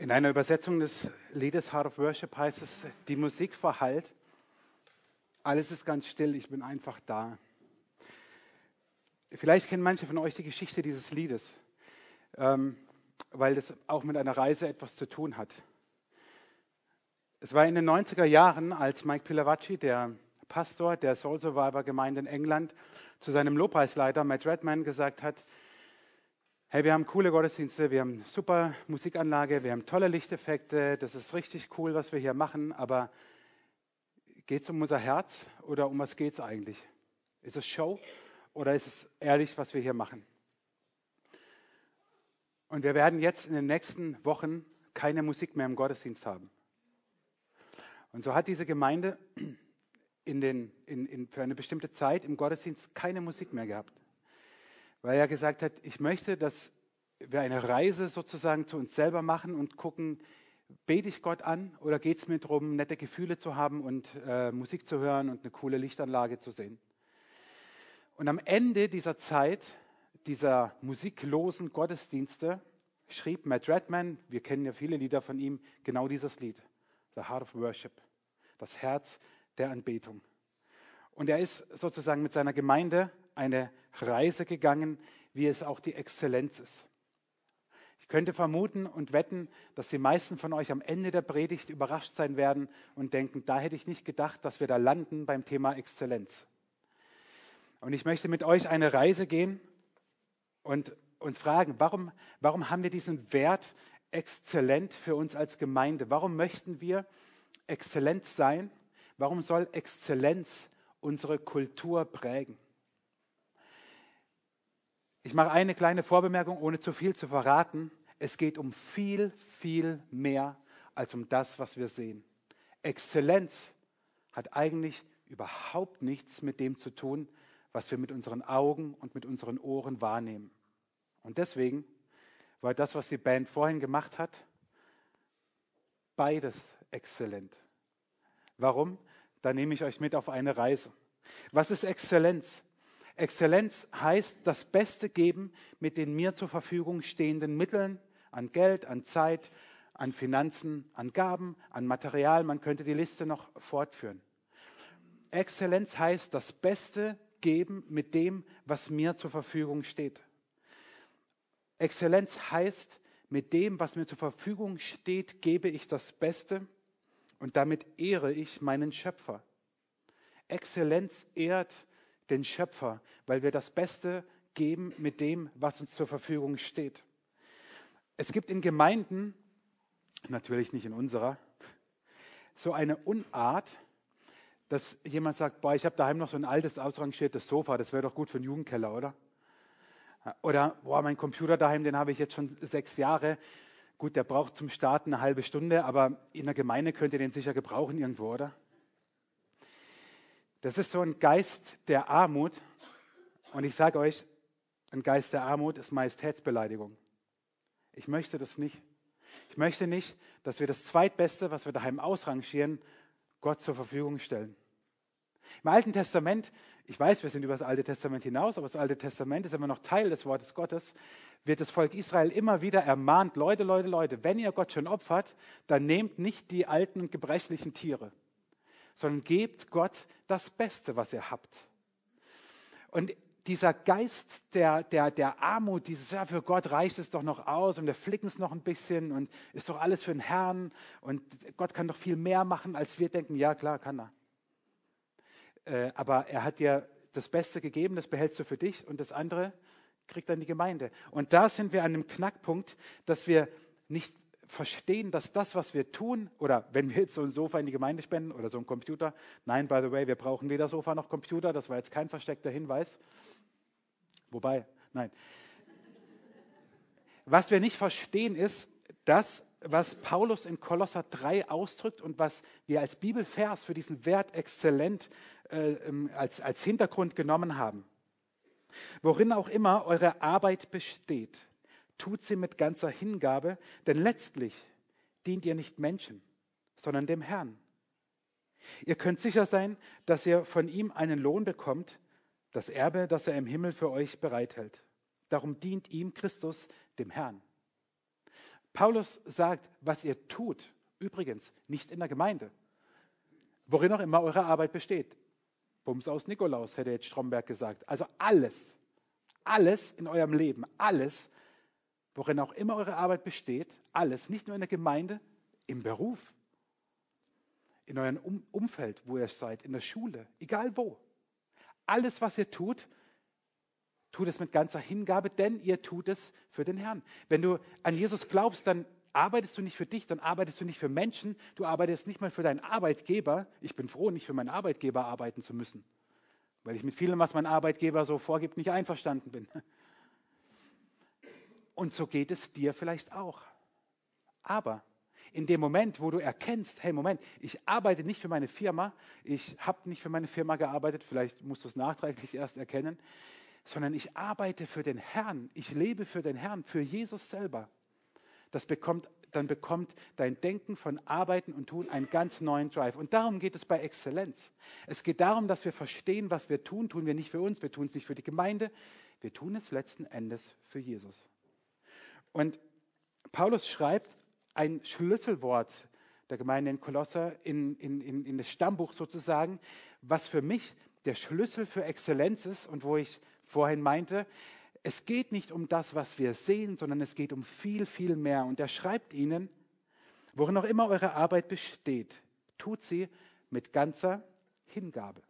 In einer Übersetzung des Liedes Heart of Worship heißt es, die Musik verhallt, alles ist ganz still, ich bin einfach da. Vielleicht kennen manche von euch die Geschichte dieses Liedes, ähm, weil das auch mit einer Reise etwas zu tun hat. Es war in den 90er Jahren, als Mike Pilavacci, der Pastor der Soul Survivor Gemeinde in England, zu seinem Lobpreisleiter Matt Redman gesagt hat, hey, wir haben coole Gottesdienste, wir haben super Musikanlage, wir haben tolle Lichteffekte, das ist richtig cool, was wir hier machen, aber geht es um unser Herz oder um was geht es eigentlich? Ist es Show oder ist es ehrlich, was wir hier machen? Und wir werden jetzt in den nächsten Wochen keine Musik mehr im Gottesdienst haben. Und so hat diese Gemeinde in den, in, in, für eine bestimmte Zeit im Gottesdienst keine Musik mehr gehabt weil er gesagt hat, ich möchte, dass wir eine Reise sozusagen zu uns selber machen und gucken, bete ich Gott an oder geht es mir darum, nette Gefühle zu haben und äh, Musik zu hören und eine coole Lichtanlage zu sehen. Und am Ende dieser Zeit, dieser musiklosen Gottesdienste, schrieb Matt Redman, wir kennen ja viele Lieder von ihm, genau dieses Lied, The Heart of Worship, das Herz der Anbetung. Und er ist sozusagen mit seiner Gemeinde eine Reise gegangen, wie es auch die Exzellenz ist. Ich könnte vermuten und wetten, dass die meisten von euch am Ende der Predigt überrascht sein werden und denken, da hätte ich nicht gedacht, dass wir da landen beim Thema Exzellenz. Und ich möchte mit euch eine Reise gehen und uns fragen, warum, warum haben wir diesen Wert exzellent für uns als Gemeinde? Warum möchten wir exzellent sein? Warum soll Exzellenz unsere Kultur prägen? Ich mache eine kleine Vorbemerkung, ohne zu viel zu verraten. Es geht um viel, viel mehr als um das, was wir sehen. Exzellenz hat eigentlich überhaupt nichts mit dem zu tun, was wir mit unseren Augen und mit unseren Ohren wahrnehmen. Und deswegen war das, was die Band vorhin gemacht hat, beides exzellent. Warum? Da nehme ich euch mit auf eine Reise. Was ist Exzellenz? Exzellenz heißt das Beste geben mit den mir zur Verfügung stehenden Mitteln an Geld, an Zeit, an Finanzen, an Gaben, an Material. Man könnte die Liste noch fortführen. Exzellenz heißt das Beste geben mit dem, was mir zur Verfügung steht. Exzellenz heißt, mit dem, was mir zur Verfügung steht, gebe ich das Beste und damit ehre ich meinen Schöpfer. Exzellenz ehrt den Schöpfer, weil wir das Beste geben mit dem, was uns zur Verfügung steht. Es gibt in Gemeinden, natürlich nicht in unserer, so eine Unart, dass jemand sagt, boah, ich habe daheim noch so ein altes, ausrangiertes Sofa, das wäre doch gut für einen Jugendkeller, oder? Oder, boah, mein Computer daheim, den habe ich jetzt schon sechs Jahre. Gut, der braucht zum Starten eine halbe Stunde, aber in der Gemeinde könnt ihr den sicher gebrauchen irgendwo, oder? Das ist so ein Geist der Armut. Und ich sage euch, ein Geist der Armut ist Majestätsbeleidigung. Ich möchte das nicht. Ich möchte nicht, dass wir das Zweitbeste, was wir daheim ausrangieren, Gott zur Verfügung stellen. Im Alten Testament, ich weiß, wir sind über das Alte Testament hinaus, aber das Alte Testament ist immer noch Teil des Wortes Gottes, wird das Volk Israel immer wieder ermahnt, Leute, Leute, Leute, wenn ihr Gott schon opfert, dann nehmt nicht die alten und gebrechlichen Tiere sondern gebt Gott das Beste, was ihr habt. Und dieser Geist der, der, der Armut, dieses, ja, für Gott reicht es doch noch aus und wir flicken es noch ein bisschen und ist doch alles für den Herrn und Gott kann doch viel mehr machen, als wir denken, ja klar, kann er. Äh, aber er hat dir das Beste gegeben, das behältst du für dich und das andere kriegt dann die Gemeinde. Und da sind wir an dem Knackpunkt, dass wir nicht verstehen, dass das, was wir tun, oder wenn wir jetzt so ein Sofa in die Gemeinde spenden oder so ein Computer, nein, by the way, wir brauchen weder Sofa noch Computer, das war jetzt kein versteckter Hinweis. Wobei, nein. Was wir nicht verstehen ist, das, was Paulus in Kolosser 3 ausdrückt und was wir als Bibelvers für diesen Wert exzellent äh, ähm, als, als Hintergrund genommen haben. Worin auch immer eure Arbeit besteht, tut sie mit ganzer Hingabe, denn letztlich dient ihr nicht Menschen, sondern dem Herrn. Ihr könnt sicher sein, dass ihr von ihm einen Lohn bekommt, das Erbe, das er im Himmel für euch bereithält. Darum dient ihm Christus, dem Herrn. Paulus sagt, was ihr tut, übrigens nicht in der Gemeinde, worin auch immer eure Arbeit besteht. Bums aus Nikolaus, hätte jetzt Stromberg gesagt. Also alles, alles in eurem Leben, alles, worin auch immer eure Arbeit besteht, alles, nicht nur in der Gemeinde, im Beruf, in eurem um Umfeld, wo ihr seid, in der Schule, egal wo. Alles, was ihr tut, tut es mit ganzer Hingabe, denn ihr tut es für den Herrn. Wenn du an Jesus glaubst, dann arbeitest du nicht für dich, dann arbeitest du nicht für Menschen, du arbeitest nicht mal für deinen Arbeitgeber. Ich bin froh, nicht für meinen Arbeitgeber arbeiten zu müssen, weil ich mit vielem, was mein Arbeitgeber so vorgibt, nicht einverstanden bin. Und so geht es dir vielleicht auch. Aber in dem Moment, wo du erkennst, hey Moment, ich arbeite nicht für meine Firma, ich habe nicht für meine Firma gearbeitet, vielleicht musst du es nachträglich erst erkennen, sondern ich arbeite für den Herrn, ich lebe für den Herrn, für Jesus selber. Das bekommt, dann bekommt dein Denken von Arbeiten und Tun einen ganz neuen Drive. Und darum geht es bei Exzellenz. Es geht darum, dass wir verstehen, was wir tun, tun wir nicht für uns, wir tun es nicht für die Gemeinde, wir tun es letzten Endes für Jesus. Und Paulus schreibt ein Schlüsselwort der Gemeinde in Kolosser in, in, in, in das Stammbuch sozusagen, was für mich der Schlüssel für Exzellenz ist und wo ich vorhin meinte, es geht nicht um das, was wir sehen, sondern es geht um viel, viel mehr. Und er schreibt ihnen, worin auch immer eure Arbeit besteht, tut sie mit ganzer Hingabe.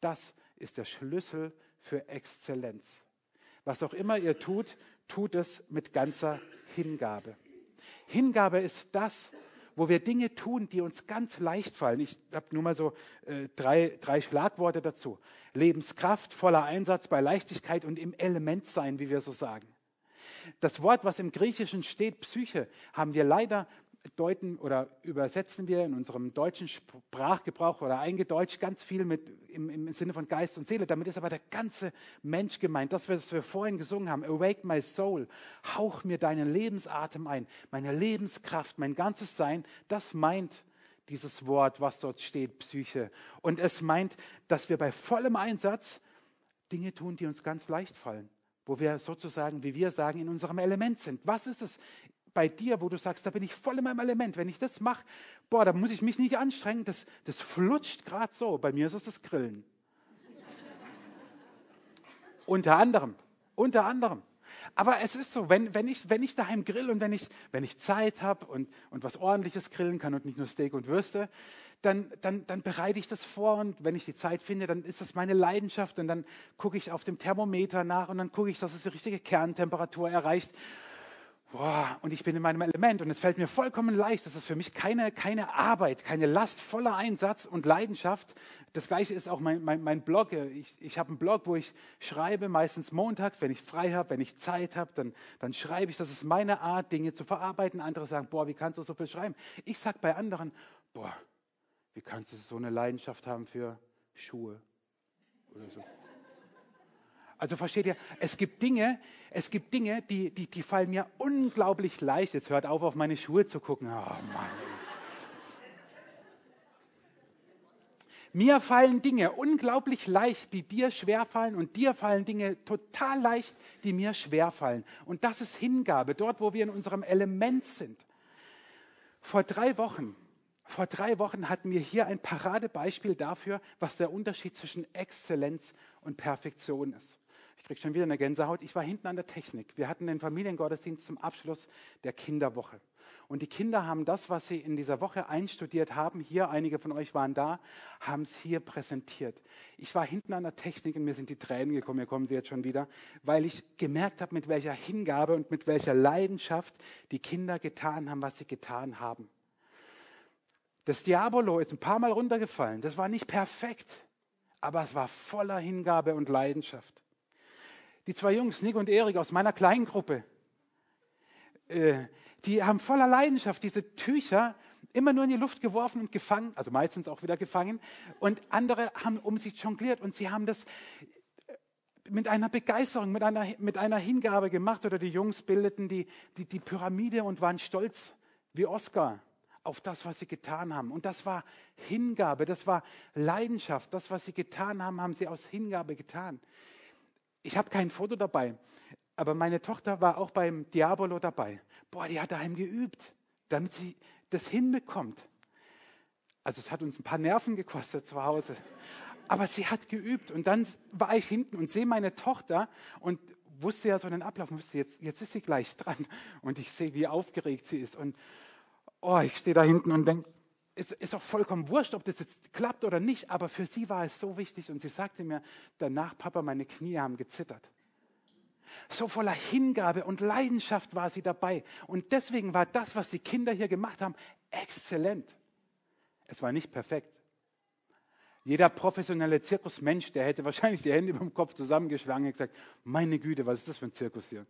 Das ist der Schlüssel für Exzellenz. Was auch immer ihr tut, tut es mit ganzer Hingabe. Hingabe ist das, wo wir Dinge tun, die uns ganz leicht fallen. Ich habe nur mal so äh, drei, drei Schlagworte dazu. Lebenskraft, voller Einsatz bei Leichtigkeit und im Element sein, wie wir so sagen. Das Wort, was im Griechischen steht, Psyche, haben wir leider deuten oder übersetzen wir in unserem deutschen Sprachgebrauch oder eingedeutscht ganz viel mit, im, im, Sinne von Geist und Seele. Damit ist aber der ganze Mensch gemeint. Das, was wir vorhin gesungen haben, Awake my soul, hauch mir deinen Lebensatem ein, meine Lebenskraft, mein ganzes Sein, das meint dieses Wort, was dort steht, Psyche. Und es meint, dass wir bei vollem Einsatz Dinge tun, die uns ganz leicht fallen wo wir sozusagen, wie wir sagen, in unserem Element sind. Was ist es bei dir, wo du sagst, da bin ich voll in meinem Element. Wenn ich das mache, boah, da muss ich mich nicht anstrengen. Das, das flutscht gerade so. Bei mir ist es das Grillen. unter anderem. Unter anderem. Aber es ist so, wenn, wenn, ich, wenn ich daheim grill und wenn ich, wenn ich Zeit habe und, und was ordentliches grillen kann und nicht nur Steak und Würste, dann, dann, dann bereite ich das vor und wenn ich die Zeit finde, dann ist das meine Leidenschaft und dann gucke ich auf dem Thermometer nach und dann gucke ich, dass es die richtige Kerntemperatur erreicht boah, und ich bin in meinem Element und es fällt mir vollkommen leicht. Das ist für mich keine, keine Arbeit, keine Last, voller Einsatz und Leidenschaft. Das gleiche ist auch mein, mein, mein Blog. Ich, ich habe einen Blog, wo ich schreibe, meistens montags, wenn ich frei habe, wenn ich Zeit habe, dann, dann schreibe ich. Das ist meine Art, Dinge zu verarbeiten. Andere sagen, boah, wie kannst du so viel schreiben? Ich sage bei anderen, boah, wie kannst du so eine Leidenschaft haben für Schuhe oder so. Also versteht ihr, es gibt Dinge, es gibt Dinge, die, die, die fallen mir unglaublich leicht. Jetzt hört auf, auf meine Schuhe zu gucken. Oh Mann. Mir fallen Dinge unglaublich leicht, die dir schwer fallen und dir fallen Dinge total leicht, die mir schwer fallen. Und das ist Hingabe, dort, wo wir in unserem Element sind. Vor drei Wochen, vor drei Wochen hatten wir hier ein Paradebeispiel dafür, was der Unterschied zwischen Exzellenz und Perfektion ist kriege schon wieder eine Gänsehaut. Ich war hinten an der Technik. Wir hatten den Familiengottesdienst zum Abschluss der Kinderwoche. Und die Kinder haben das, was sie in dieser Woche einstudiert haben, hier, einige von euch waren da, haben es hier präsentiert. Ich war hinten an der Technik und mir sind die Tränen gekommen, hier kommen sie jetzt schon wieder, weil ich gemerkt habe, mit welcher Hingabe und mit welcher Leidenschaft die Kinder getan haben, was sie getan haben. Das Diabolo ist ein paar Mal runtergefallen. Das war nicht perfekt, aber es war voller Hingabe und Leidenschaft die zwei Jungs, Nick und Erik aus meiner kleinen Gruppe, äh, die haben voller Leidenschaft diese Tücher immer nur in die Luft geworfen und gefangen, also meistens auch wieder gefangen. Und andere haben um sie jongliert und sie haben das äh, mit einer Begeisterung, mit einer, mit einer Hingabe gemacht. Oder die Jungs bildeten die, die, die Pyramide und waren stolz wie Oscar auf das, was sie getan haben. Und das war Hingabe, das war Leidenschaft. Das, was sie getan haben, haben sie aus Hingabe getan. Ich habe kein Foto dabei, aber meine Tochter war auch beim Diabolo dabei. boah, die hat daheim geübt, damit sie das hinbekommt. Also es hat uns ein paar Nerven gekostet zu Hause. Aber sie hat geübt. Und dann war ich hinten und sehe meine Tochter und wusste ja so den Ablauf, wusste jetzt, jetzt ist sie gleich dran. Und ich sehe, wie aufgeregt sie ist. Und oh, ich stehe da hinten und denke, es ist auch vollkommen wurscht, ob das jetzt klappt oder nicht, aber für sie war es so wichtig. Und sie sagte mir danach, Papa, meine Knie haben gezittert. So voller Hingabe und Leidenschaft war sie dabei. Und deswegen war das, was die Kinder hier gemacht haben, exzellent. Es war nicht perfekt. Jeder professionelle Zirkusmensch, der hätte wahrscheinlich die Hände über dem Kopf zusammengeschlagen und gesagt, meine Güte, was ist das für ein Zirkus hier?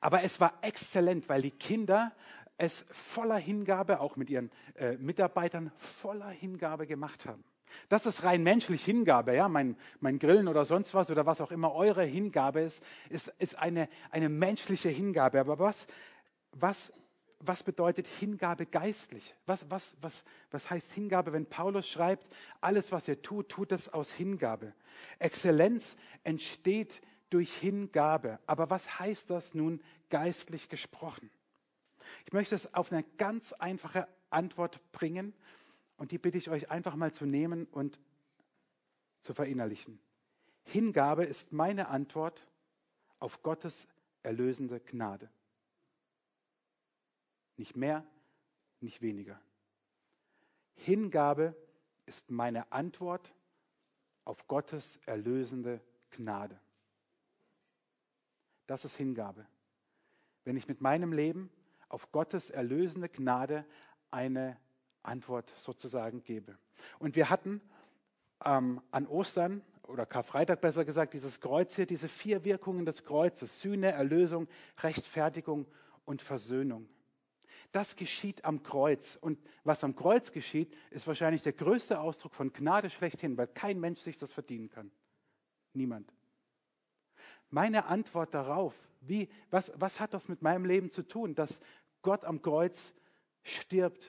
Aber es war exzellent, weil die Kinder es voller Hingabe, auch mit ihren äh, Mitarbeitern, voller Hingabe gemacht haben. Das ist rein menschlich Hingabe, ja, mein, mein Grillen oder sonst was oder was auch immer eure Hingabe ist, ist, ist eine, eine menschliche Hingabe. Aber was, was, was bedeutet Hingabe geistlich? Was, was, was, was heißt Hingabe, wenn Paulus schreibt, alles, was ihr tut, tut es aus Hingabe. Exzellenz entsteht durch Hingabe. Aber was heißt das nun geistlich gesprochen? Ich möchte es auf eine ganz einfache Antwort bringen und die bitte ich euch einfach mal zu nehmen und zu verinnerlichen. Hingabe ist meine Antwort auf Gottes erlösende Gnade. Nicht mehr, nicht weniger. Hingabe ist meine Antwort auf Gottes erlösende Gnade. Das ist Hingabe. Wenn ich mit meinem Leben auf Gottes erlösende Gnade eine Antwort sozusagen gebe. Und wir hatten ähm, an Ostern oder Karfreitag besser gesagt dieses Kreuz hier, diese vier Wirkungen des Kreuzes, Sühne, Erlösung, Rechtfertigung und Versöhnung. Das geschieht am Kreuz. Und was am Kreuz geschieht, ist wahrscheinlich der größte Ausdruck von Gnade schlechthin, weil kein Mensch sich das verdienen kann. Niemand. Meine Antwort darauf, wie, was, was hat das mit meinem Leben zu tun, dass Gott am Kreuz stirbt,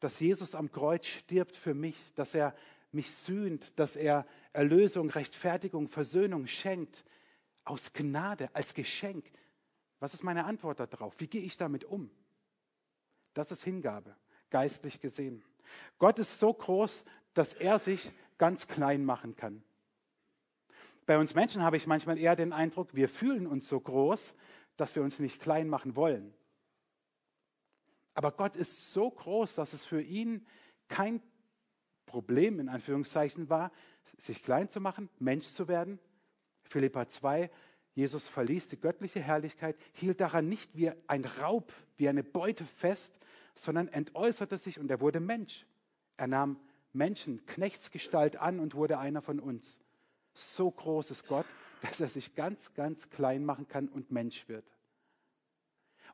dass Jesus am Kreuz stirbt für mich, dass er mich sühnt, dass er Erlösung, Rechtfertigung, Versöhnung schenkt, aus Gnade, als Geschenk. Was ist meine Antwort darauf? Wie gehe ich damit um? Das ist Hingabe, geistlich gesehen. Gott ist so groß, dass er sich ganz klein machen kann. Bei uns Menschen habe ich manchmal eher den Eindruck, wir fühlen uns so groß, dass wir uns nicht klein machen wollen. Aber Gott ist so groß, dass es für ihn kein Problem in Anführungszeichen war, sich klein zu machen, Mensch zu werden. Philippa 2, Jesus verließ die göttliche Herrlichkeit, hielt daran nicht wie ein Raub, wie eine Beute fest, sondern entäußerte sich und er wurde Mensch. Er nahm Menschen, Knechtsgestalt an und wurde einer von uns. So groß ist Gott, dass er sich ganz, ganz klein machen kann und Mensch wird.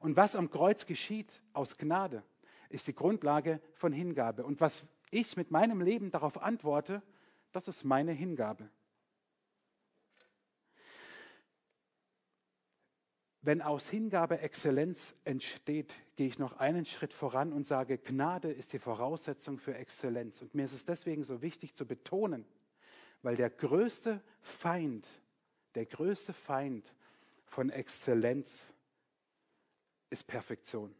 Und was am Kreuz geschieht aus Gnade, ist die Grundlage von Hingabe. Und was ich mit meinem Leben darauf antworte, das ist meine Hingabe. Wenn aus Hingabe Exzellenz entsteht, gehe ich noch einen Schritt voran und sage, Gnade ist die Voraussetzung für Exzellenz. Und mir ist es deswegen so wichtig zu betonen, weil der größte Feind, der größte Feind von Exzellenz ist Perfektion.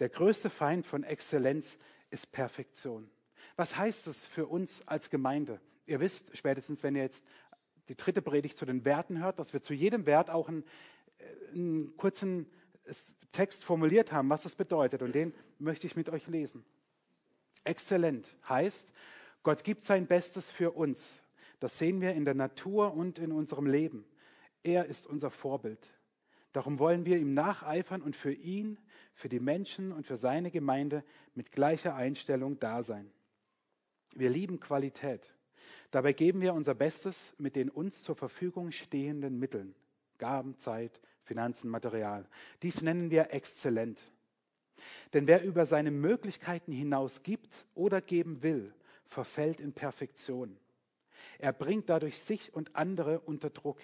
Der größte Feind von Exzellenz ist Perfektion. Was heißt das für uns als Gemeinde? Ihr wisst spätestens, wenn ihr jetzt die dritte Predigt zu den Werten hört, dass wir zu jedem Wert auch einen, äh, einen kurzen Text formuliert haben, was das bedeutet. Und den möchte ich mit euch lesen. Exzellent heißt, Gott gibt sein Bestes für uns. Das sehen wir in der Natur und in unserem Leben. Er ist unser Vorbild. Darum wollen wir ihm nacheifern und für ihn, für die Menschen und für seine Gemeinde mit gleicher Einstellung da sein. Wir lieben Qualität. Dabei geben wir unser Bestes mit den uns zur Verfügung stehenden Mitteln. Gaben, Zeit, Finanzen, Material. Dies nennen wir exzellent. Denn wer über seine Möglichkeiten hinaus gibt oder geben will, verfällt in Perfektion. Er bringt dadurch sich und andere unter Druck.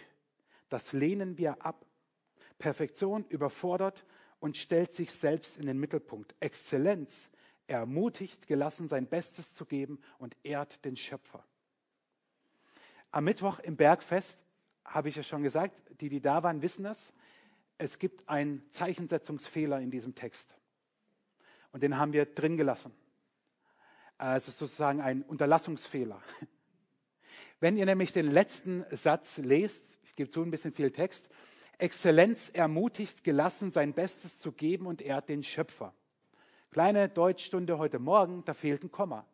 Das lehnen wir ab Perfektion überfordert und stellt sich selbst in den Mittelpunkt. Exzellenz ermutigt, gelassen sein Bestes zu geben und ehrt den Schöpfer. Am Mittwoch im Bergfest habe ich ja schon gesagt, die, die da waren, wissen es. Es gibt einen Zeichensetzungsfehler in diesem Text. Und den haben wir drin gelassen. Also sozusagen ein Unterlassungsfehler. Wenn ihr nämlich den letzten Satz lest, ich gebe zu ein bisschen viel Text, Exzellenz ermutigt, gelassen sein Bestes zu geben und ehrt den Schöpfer. Kleine Deutschstunde heute Morgen, da fehlt ein Komma.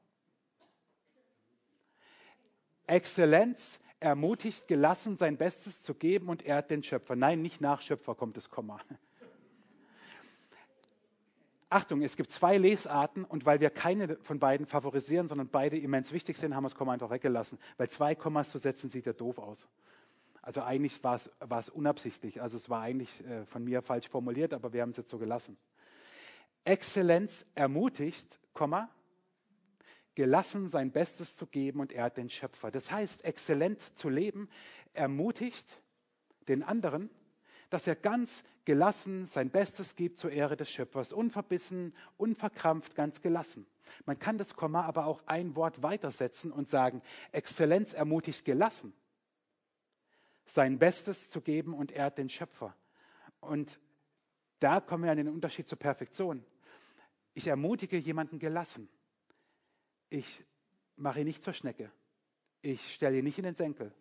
Exzellenz ermutigt, gelassen sein Bestes zu geben und ehrt den Schöpfer. Nein, nicht nach Schöpfer kommt das Komma. Achtung, es gibt zwei Lesarten und weil wir keine von beiden favorisieren, sondern beide immens wichtig sind, haben wir das Komma einfach weggelassen. Weil zwei Kommas zu setzen, sieht ja doof aus. Also eigentlich war es, war es unabsichtlich. Also es war eigentlich äh, von mir falsch formuliert, aber wir haben es jetzt so gelassen. Exzellenz ermutigt, Komma, gelassen sein Bestes zu geben und er hat den Schöpfer. Das heißt, exzellent zu leben ermutigt den anderen, dass er ganz gelassen sein Bestes gibt zur Ehre des Schöpfers, unverbissen, unverkrampft, ganz gelassen. Man kann das Komma aber auch ein Wort weitersetzen und sagen, Exzellenz ermutigt gelassen, sein Bestes zu geben und ehrt den Schöpfer. Und da kommen wir an den Unterschied zur Perfektion. Ich ermutige jemanden gelassen. Ich mache ihn nicht zur Schnecke. Ich stelle ihn nicht in den Senkel.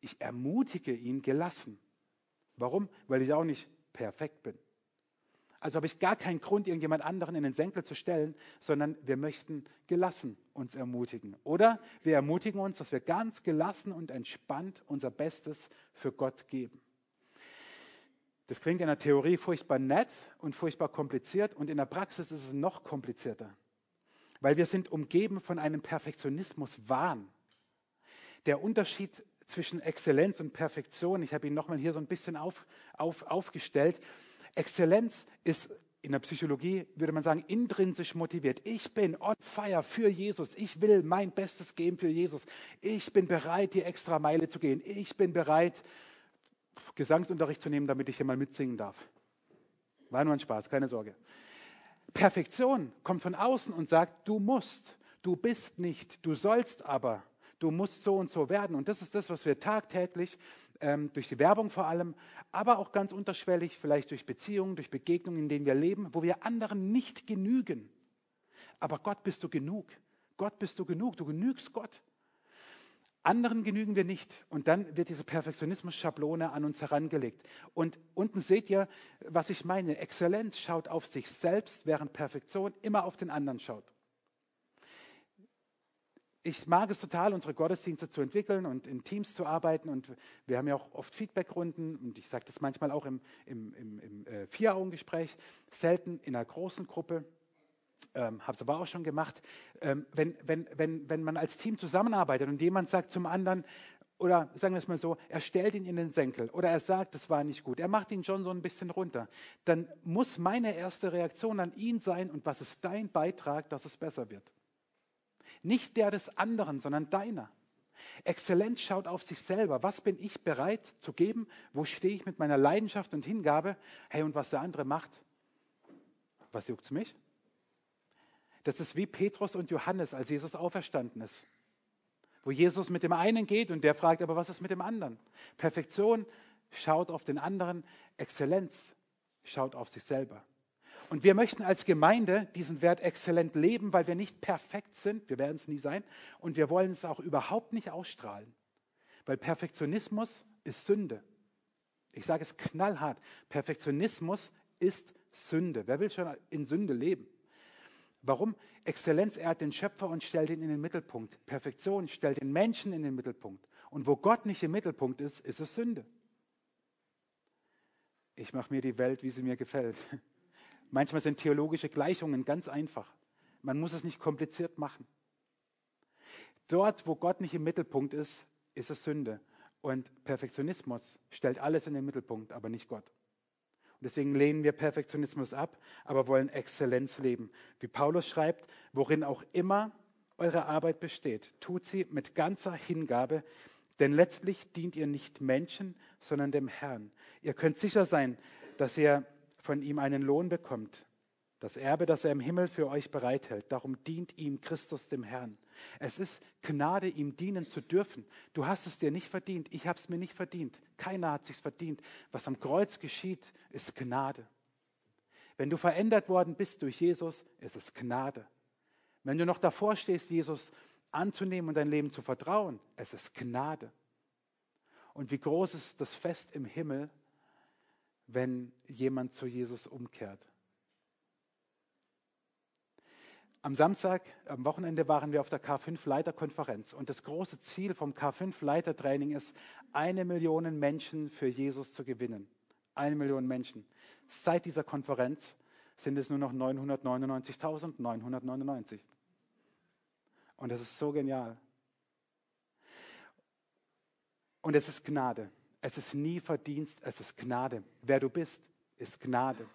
Ich ermutige ihn gelassen. Warum? Weil ich auch nicht perfekt bin. Also habe ich gar keinen Grund, irgendjemand anderen in den Senkel zu stellen, sondern wir möchten gelassen uns ermutigen. Oder wir ermutigen uns, dass wir ganz gelassen und entspannt unser Bestes für Gott geben. Das klingt in der Theorie furchtbar nett und furchtbar kompliziert und in der Praxis ist es noch komplizierter, weil wir sind umgeben von einem Perfektionismus-Wahn. Der Unterschied zwischen Exzellenz und Perfektion, ich habe ihn nochmal hier so ein bisschen auf, auf, aufgestellt. Exzellenz ist in der Psychologie, würde man sagen, intrinsisch motiviert. Ich bin on fire für Jesus. Ich will mein Bestes geben für Jesus. Ich bin bereit, die extra Meile zu gehen. Ich bin bereit, Gesangsunterricht zu nehmen, damit ich hier mal mitsingen darf. War nur ein Spaß, keine Sorge. Perfektion kommt von außen und sagt, du musst, du bist nicht, du sollst aber, du musst so und so werden. Und das ist das, was wir tagtäglich ähm, durch die Werbung vor allem, aber auch ganz unterschwellig, vielleicht durch Beziehungen, durch Begegnungen, in denen wir leben, wo wir anderen nicht genügen. Aber Gott bist du genug. Gott bist du genug. Du genügst Gott. Anderen genügen wir nicht. Und dann wird diese Perfektionismus-Schablone an uns herangelegt. Und unten seht ihr, was ich meine. Exzellenz schaut auf sich selbst, während Perfektion immer auf den anderen schaut. Ich mag es total, unsere Gottesdienste zu entwickeln und in Teams zu arbeiten. Und wir haben ja auch oft Feedbackrunden. Und ich sage das manchmal auch im, im, im, im äh, Vier-Augen-Gespräch, selten in einer großen Gruppe ähm, habe es aber auch schon gemacht, ähm, wenn, wenn, wenn, wenn man als Team zusammenarbeitet und jemand sagt zum anderen, oder sagen wir es mal so, er stellt ihn in den Senkel oder er sagt, das war nicht gut, er macht ihn schon so ein bisschen runter, dann muss meine erste Reaktion an ihn sein und was ist dein Beitrag, dass es besser wird? Nicht der des anderen, sondern deiner. Exzellenz schaut auf sich selber. Was bin ich bereit zu geben? Wo stehe ich mit meiner Leidenschaft und Hingabe? Hey, und was der andere macht, was juckt es mich? Das ist wie Petrus und Johannes, als Jesus auferstanden ist. Wo Jesus mit dem einen geht und der fragt, aber was ist mit dem anderen? Perfektion schaut auf den anderen, Exzellenz schaut auf sich selber. Und wir möchten als Gemeinde diesen Wert exzellent leben, weil wir nicht perfekt sind, wir werden es nie sein, und wir wollen es auch überhaupt nicht ausstrahlen. Weil Perfektionismus ist Sünde. Ich sage es knallhart, Perfektionismus ist Sünde. Wer will schon in Sünde leben? Warum? Exzellenz ehrt den Schöpfer und stellt ihn in den Mittelpunkt. Perfektion stellt den Menschen in den Mittelpunkt. Und wo Gott nicht im Mittelpunkt ist, ist es Sünde. Ich mache mir die Welt, wie sie mir gefällt. Manchmal sind theologische Gleichungen ganz einfach. Man muss es nicht kompliziert machen. Dort, wo Gott nicht im Mittelpunkt ist, ist es Sünde. Und Perfektionismus stellt alles in den Mittelpunkt, aber nicht Gott. Und deswegen lehnen wir Perfektionismus ab, aber wollen Exzellenz leben. Wie Paulus schreibt, worin auch immer eure Arbeit besteht, tut sie mit ganzer Hingabe, denn letztlich dient ihr nicht Menschen, sondern dem Herrn. Ihr könnt sicher sein, dass ihr von ihm einen Lohn bekommt. Das Erbe, das er im Himmel für euch bereithält. Darum dient ihm Christus dem Herrn. Es ist Gnade, ihm dienen zu dürfen. Du hast es dir nicht verdient. Ich habe es mir nicht verdient. Keiner hat sich's verdient. Was am Kreuz geschieht, ist Gnade. Wenn du verändert worden bist durch Jesus, ist es Gnade. Wenn du noch davor stehst, Jesus anzunehmen und dein Leben zu vertrauen, es ist Gnade. Und wie groß ist das Fest im Himmel, wenn jemand zu Jesus umkehrt. Am Samstag, am Wochenende waren wir auf der K5-Leiterkonferenz und das große Ziel vom K5-Leitertraining ist, eine Million Menschen für Jesus zu gewinnen. Eine Million Menschen. Seit dieser Konferenz sind es nur noch 999.999. Und das ist so genial. Und es ist Gnade. Es ist nie Verdienst, es ist Gnade. Wer du bist, ist Gnade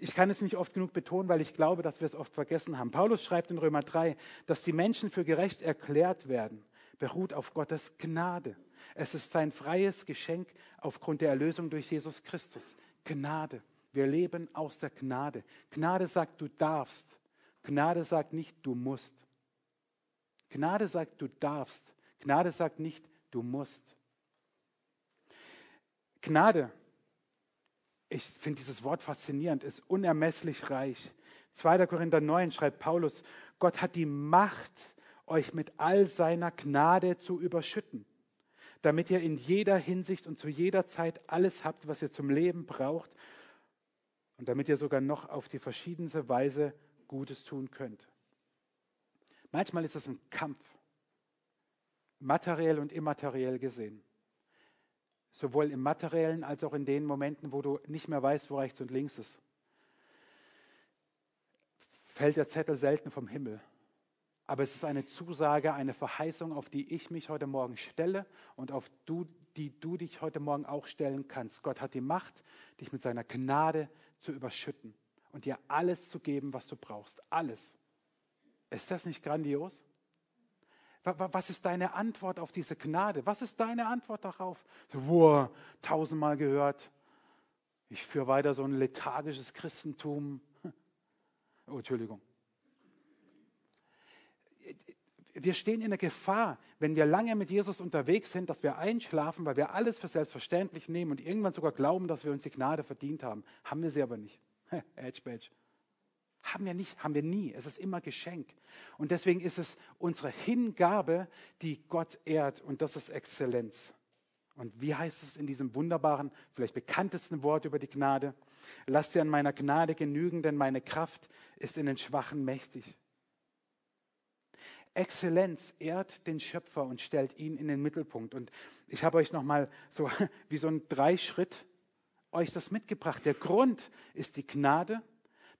ich kann es nicht oft genug betonen, weil ich glaube, dass wir es oft vergessen haben. Paulus schreibt in Römer 3, dass die Menschen für gerecht erklärt werden, beruht auf Gottes Gnade. Es ist sein freies Geschenk aufgrund der Erlösung durch Jesus Christus. Gnade. Wir leben aus der Gnade. Gnade sagt, du darfst. Gnade sagt nicht, du musst. Gnade sagt, du darfst. Gnade sagt nicht, du musst. Gnade ich finde dieses Wort faszinierend, ist unermesslich reich. 2. Korinther 9 schreibt Paulus, Gott hat die Macht, euch mit all seiner Gnade zu überschütten, damit ihr in jeder Hinsicht und zu jeder Zeit alles habt, was ihr zum Leben braucht und damit ihr sogar noch auf die verschiedenste Weise Gutes tun könnt. Manchmal ist es ein Kampf, materiell und immateriell gesehen sowohl im materiellen als auch in den Momenten, wo du nicht mehr weißt, wo rechts und links ist. Fällt der Zettel selten vom Himmel. Aber es ist eine Zusage, eine Verheißung, auf die ich mich heute Morgen stelle und auf du, die du dich heute Morgen auch stellen kannst. Gott hat die Macht, dich mit seiner Gnade zu überschütten und dir alles zu geben, was du brauchst. Alles. Ist das nicht grandios? Was ist deine Antwort auf diese Gnade? Was ist deine Antwort darauf? So, wow, tausendmal gehört. Ich führe weiter so ein lethargisches Christentum. Oh, Entschuldigung. Wir stehen in der Gefahr, wenn wir lange mit Jesus unterwegs sind, dass wir einschlafen, weil wir alles für selbstverständlich nehmen und irgendwann sogar glauben, dass wir uns die Gnade verdient haben. Haben wir sie aber nicht. Edge, badge. Haben wir nicht, haben wir nie. Es ist immer Geschenk. Und deswegen ist es unsere Hingabe, die Gott ehrt. Und das ist Exzellenz. Und wie heißt es in diesem wunderbaren, vielleicht bekanntesten Wort über die Gnade? Lass dir an meiner Gnade genügen, denn meine Kraft ist in den Schwachen mächtig. Exzellenz ehrt den Schöpfer und stellt ihn in den Mittelpunkt. Und ich habe euch nochmal so wie so ein Dreischritt euch das mitgebracht. Der Grund ist die Gnade.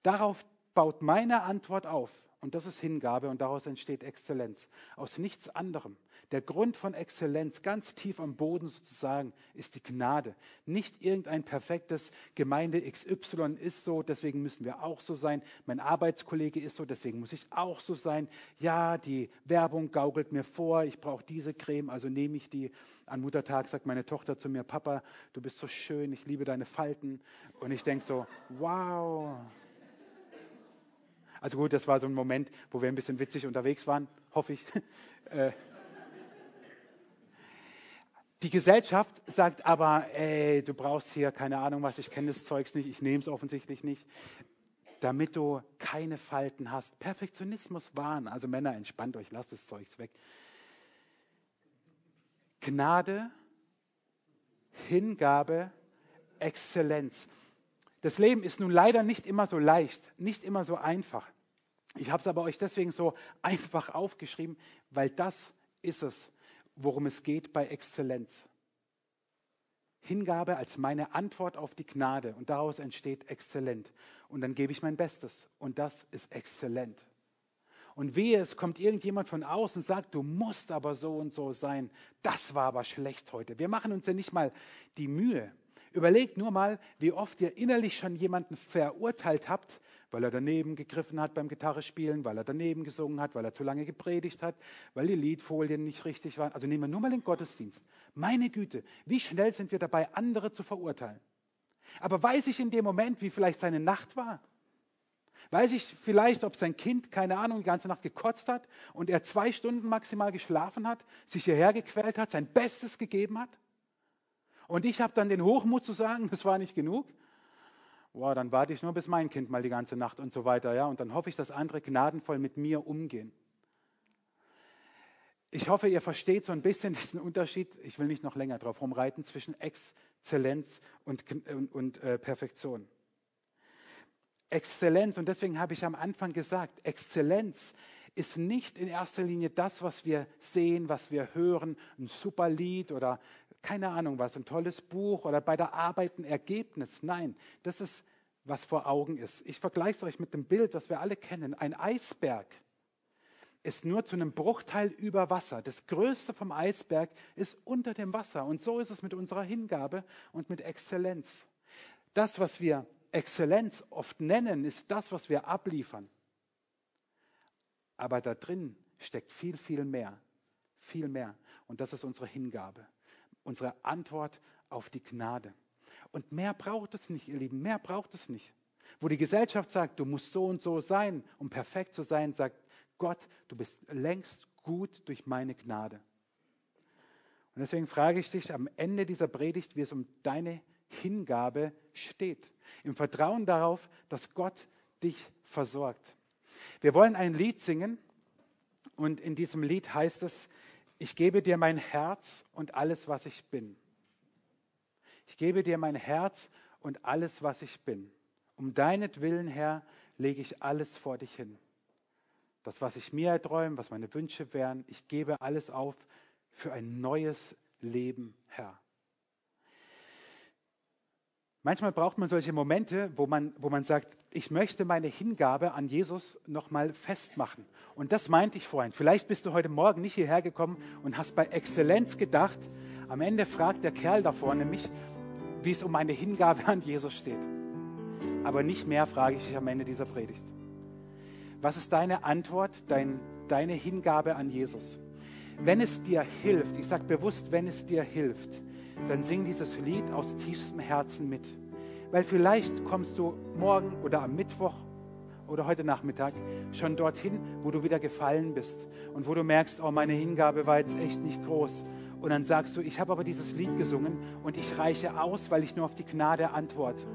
Darauf baut meine Antwort auf. Und das ist Hingabe und daraus entsteht Exzellenz. Aus nichts anderem. Der Grund von Exzellenz, ganz tief am Boden sozusagen, ist die Gnade. Nicht irgendein perfektes Gemeinde XY ist so, deswegen müssen wir auch so sein. Mein Arbeitskollege ist so, deswegen muss ich auch so sein. Ja, die Werbung gaukelt mir vor, ich brauche diese Creme, also nehme ich die. An Muttertag sagt meine Tochter zu mir, Papa, du bist so schön, ich liebe deine Falten. Und ich denke so, wow. Also gut, das war so ein Moment, wo wir ein bisschen witzig unterwegs waren, hoffe ich. Äh, die Gesellschaft sagt aber, ey, du brauchst hier keine Ahnung was, ich kenne das Zeugs nicht, ich nehme es offensichtlich nicht, damit du keine Falten hast. Perfektionismus wahren, also Männer, entspannt euch, lasst das Zeugs weg. Gnade, Hingabe, Exzellenz. Das Leben ist nun leider nicht immer so leicht, nicht immer so einfach. Ich habe es aber euch deswegen so einfach aufgeschrieben, weil das ist es, worum es geht bei Exzellenz. Hingabe als meine Antwort auf die Gnade und daraus entsteht exzellent. Und dann gebe ich mein Bestes und das ist exzellent. Und wehe, es kommt irgendjemand von außen und sagt, du musst aber so und so sein. Das war aber schlecht heute. Wir machen uns ja nicht mal die Mühe, Überlegt nur mal, wie oft ihr innerlich schon jemanden verurteilt habt, weil er daneben gegriffen hat beim Gitarrespielen, weil er daneben gesungen hat, weil er zu lange gepredigt hat, weil die Liedfolien nicht richtig waren. Also nehmen wir nur mal den Gottesdienst. Meine Güte, wie schnell sind wir dabei, andere zu verurteilen? Aber weiß ich in dem Moment, wie vielleicht seine Nacht war? Weiß ich vielleicht, ob sein Kind, keine Ahnung, die ganze Nacht gekotzt hat und er zwei Stunden maximal geschlafen hat, sich hierher gequält hat, sein Bestes gegeben hat? Und ich habe dann den Hochmut zu sagen, das war nicht genug. Boah, dann warte ich nur, bis mein Kind mal die ganze Nacht und so weiter, ja. Und dann hoffe ich, dass andere gnadenvoll mit mir umgehen. Ich hoffe, ihr versteht so ein bisschen diesen Unterschied. Ich will nicht noch länger drauf rumreiten zwischen Exzellenz und, und, und äh, Perfektion. Exzellenz, und deswegen habe ich am Anfang gesagt, Exzellenz ist nicht in erster Linie das, was wir sehen, was wir hören, ein super Lied oder keine Ahnung was, ein tolles Buch oder bei der Arbeit ein Ergebnis. Nein, das ist, was vor Augen ist. Ich vergleiche es euch mit dem Bild, was wir alle kennen. Ein Eisberg ist nur zu einem Bruchteil über Wasser. Das Größte vom Eisberg ist unter dem Wasser. Und so ist es mit unserer Hingabe und mit Exzellenz. Das, was wir Exzellenz oft nennen, ist das, was wir abliefern. Aber da drin steckt viel, viel mehr. Viel mehr. Und das ist unsere Hingabe. Unsere Antwort auf die Gnade. Und mehr braucht es nicht, ihr Lieben. Mehr braucht es nicht. Wo die Gesellschaft sagt, du musst so und so sein, um perfekt zu sein, sagt Gott, du bist längst gut durch meine Gnade. Und deswegen frage ich dich am Ende dieser Predigt, wie es um deine Hingabe steht. Im Vertrauen darauf, dass Gott dich versorgt. Wir wollen ein Lied singen und in diesem Lied heißt es, ich gebe dir mein Herz und alles, was ich bin. Ich gebe dir mein Herz und alles, was ich bin. Um deinetwillen, Herr, lege ich alles vor dich hin. Das, was ich mir erträume, was meine Wünsche wären, ich gebe alles auf für ein neues Leben, Herr. Manchmal braucht man solche Momente, wo man, wo man sagt, ich möchte meine Hingabe an Jesus nochmal festmachen. Und das meinte ich vorhin. Vielleicht bist du heute Morgen nicht hierher gekommen und hast bei Exzellenz gedacht. Am Ende fragt der Kerl da vorne mich, wie es um meine Hingabe an Jesus steht. Aber nicht mehr frage ich dich am Ende dieser Predigt. Was ist deine Antwort, dein, deine Hingabe an Jesus? Wenn es dir hilft, ich sage bewusst, wenn es dir hilft, dann sing dieses Lied aus tiefstem Herzen mit. Weil vielleicht kommst du morgen oder am Mittwoch oder heute Nachmittag schon dorthin, wo du wieder gefallen bist und wo du merkst, oh, meine Hingabe war jetzt echt nicht groß. Und dann sagst du, ich habe aber dieses Lied gesungen und ich reiche aus, weil ich nur auf die Gnade antworte.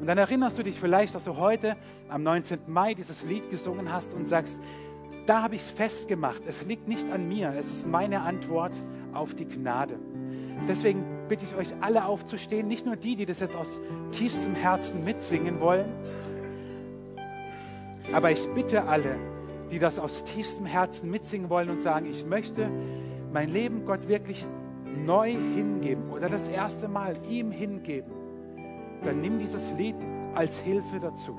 Und dann erinnerst du dich vielleicht, dass du heute am 19. Mai dieses Lied gesungen hast und sagst, da habe ich es festgemacht. Es liegt nicht an mir, es ist meine Antwort auf die Gnade. Deswegen bitte ich euch alle aufzustehen, nicht nur die, die das jetzt aus tiefstem Herzen mitsingen wollen, aber ich bitte alle, die das aus tiefstem Herzen mitsingen wollen und sagen, ich möchte mein Leben Gott wirklich neu hingeben oder das erste Mal ihm hingeben, dann nimm dieses Lied als Hilfe dazu.